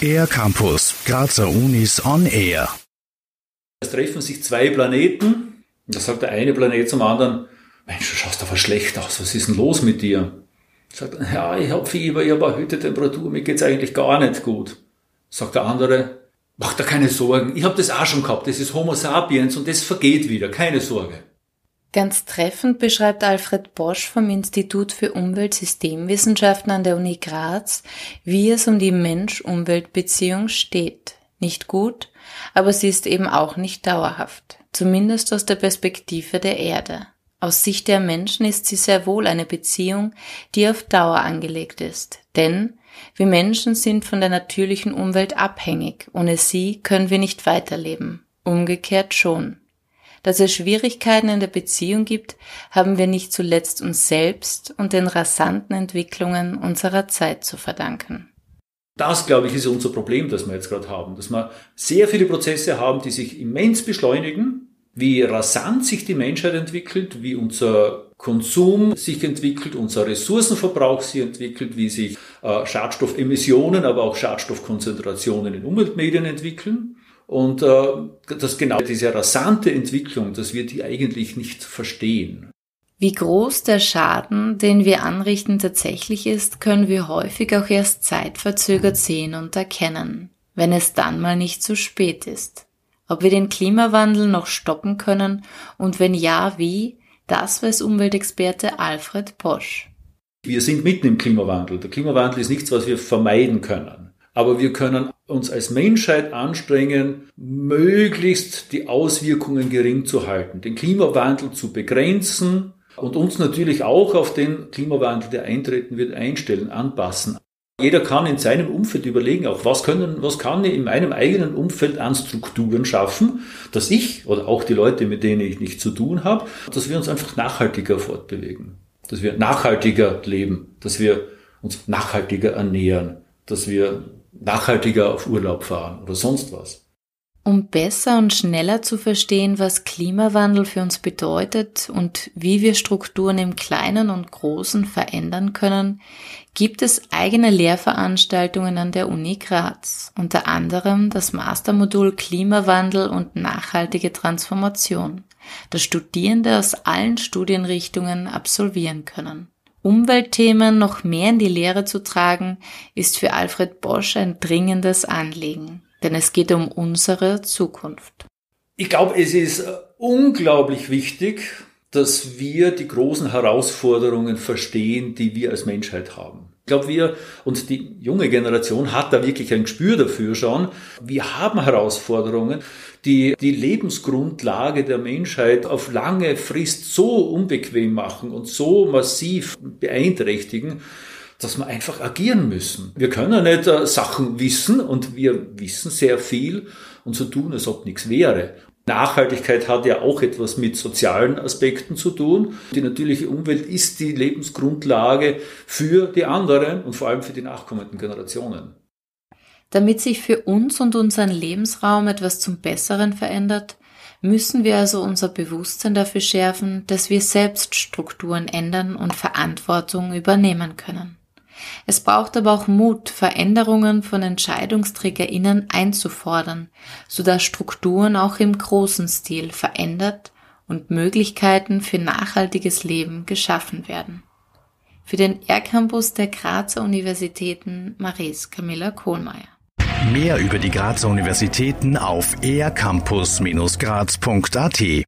Air Campus, Grazer Unis on Air. Es treffen sich zwei Planeten. Da sagt der eine Planet zum anderen, Mensch, du schaust aber schlecht aus, was ist denn los mit dir? Sagt, ja, ich habe Fieber, ich habe erhöhte Temperatur, mir geht's eigentlich gar nicht gut. Sagt der andere, mach dir keine Sorgen, ich habe das auch schon gehabt, das ist Homo sapiens und das vergeht wieder, keine Sorge. Ganz treffend beschreibt Alfred Bosch vom Institut für Umweltsystemwissenschaften an der Uni Graz, wie es um die Mensch-Umwelt-Beziehung steht. Nicht gut, aber sie ist eben auch nicht dauerhaft, zumindest aus der Perspektive der Erde. Aus Sicht der Menschen ist sie sehr wohl eine Beziehung, die auf Dauer angelegt ist, denn wir Menschen sind von der natürlichen Umwelt abhängig, ohne sie können wir nicht weiterleben, umgekehrt schon. Dass es Schwierigkeiten in der Beziehung gibt, haben wir nicht zuletzt uns selbst und den rasanten Entwicklungen unserer Zeit zu verdanken. Das, glaube ich, ist unser Problem, das wir jetzt gerade haben, dass wir sehr viele Prozesse haben, die sich immens beschleunigen, wie rasant sich die Menschheit entwickelt, wie unser Konsum sich entwickelt, unser Ressourcenverbrauch sich entwickelt, wie sich äh, Schadstoffemissionen, aber auch Schadstoffkonzentrationen in Umweltmedien entwickeln. Und äh, dass genau diese rasante Entwicklung, dass wir die eigentlich nicht verstehen. Wie groß der Schaden, den wir anrichten, tatsächlich ist, können wir häufig auch erst zeitverzögert sehen und erkennen, wenn es dann mal nicht zu spät ist. Ob wir den Klimawandel noch stoppen können und wenn ja, wie, das weiß Umweltexperte Alfred Posch. Wir sind mitten im Klimawandel. Der Klimawandel ist nichts, was wir vermeiden können. Aber wir können uns als Menschheit anstrengen, möglichst die Auswirkungen gering zu halten, den Klimawandel zu begrenzen und uns natürlich auch auf den Klimawandel, der eintreten wird, einstellen, anpassen. Jeder kann in seinem Umfeld überlegen, auch was können, was kann ich in meinem eigenen Umfeld an Strukturen schaffen, dass ich oder auch die Leute, mit denen ich nichts zu tun habe, dass wir uns einfach nachhaltiger fortbewegen, dass wir nachhaltiger leben, dass wir uns nachhaltiger ernähren, dass wir nachhaltiger auf Urlaub fahren oder sonst was. Um besser und schneller zu verstehen, was Klimawandel für uns bedeutet und wie wir Strukturen im Kleinen und Großen verändern können, gibt es eigene Lehrveranstaltungen an der Uni Graz, unter anderem das Mastermodul Klimawandel und nachhaltige Transformation, das Studierende aus allen Studienrichtungen absolvieren können. Umweltthemen noch mehr in die Lehre zu tragen, ist für Alfred Bosch ein dringendes Anliegen denn es geht um unsere Zukunft. Ich glaube, es ist unglaublich wichtig, dass wir die großen Herausforderungen verstehen, die wir als Menschheit haben. Ich glaube, wir und die junge Generation hat da wirklich ein Gespür dafür schon. Wir haben Herausforderungen, die die Lebensgrundlage der Menschheit auf lange Frist so unbequem machen und so massiv beeinträchtigen, dass wir einfach agieren müssen. Wir können nicht äh, Sachen wissen und wir wissen sehr viel und so tun, als ob nichts wäre. Nachhaltigkeit hat ja auch etwas mit sozialen Aspekten zu tun. Die natürliche Umwelt ist die Lebensgrundlage für die anderen und vor allem für die nachkommenden Generationen. Damit sich für uns und unseren Lebensraum etwas zum Besseren verändert, müssen wir also unser Bewusstsein dafür schärfen, dass wir selbst Strukturen ändern und Verantwortung übernehmen können. Es braucht aber auch Mut, Veränderungen von EntscheidungsträgerInnen einzufordern, sodass Strukturen auch im großen Stil verändert und Möglichkeiten für nachhaltiges Leben geschaffen werden. Für den R-Campus der Grazer Universitäten Maries Camilla Kohlmeier. Mehr über die Grazer Universitäten auf ercampus-graz.at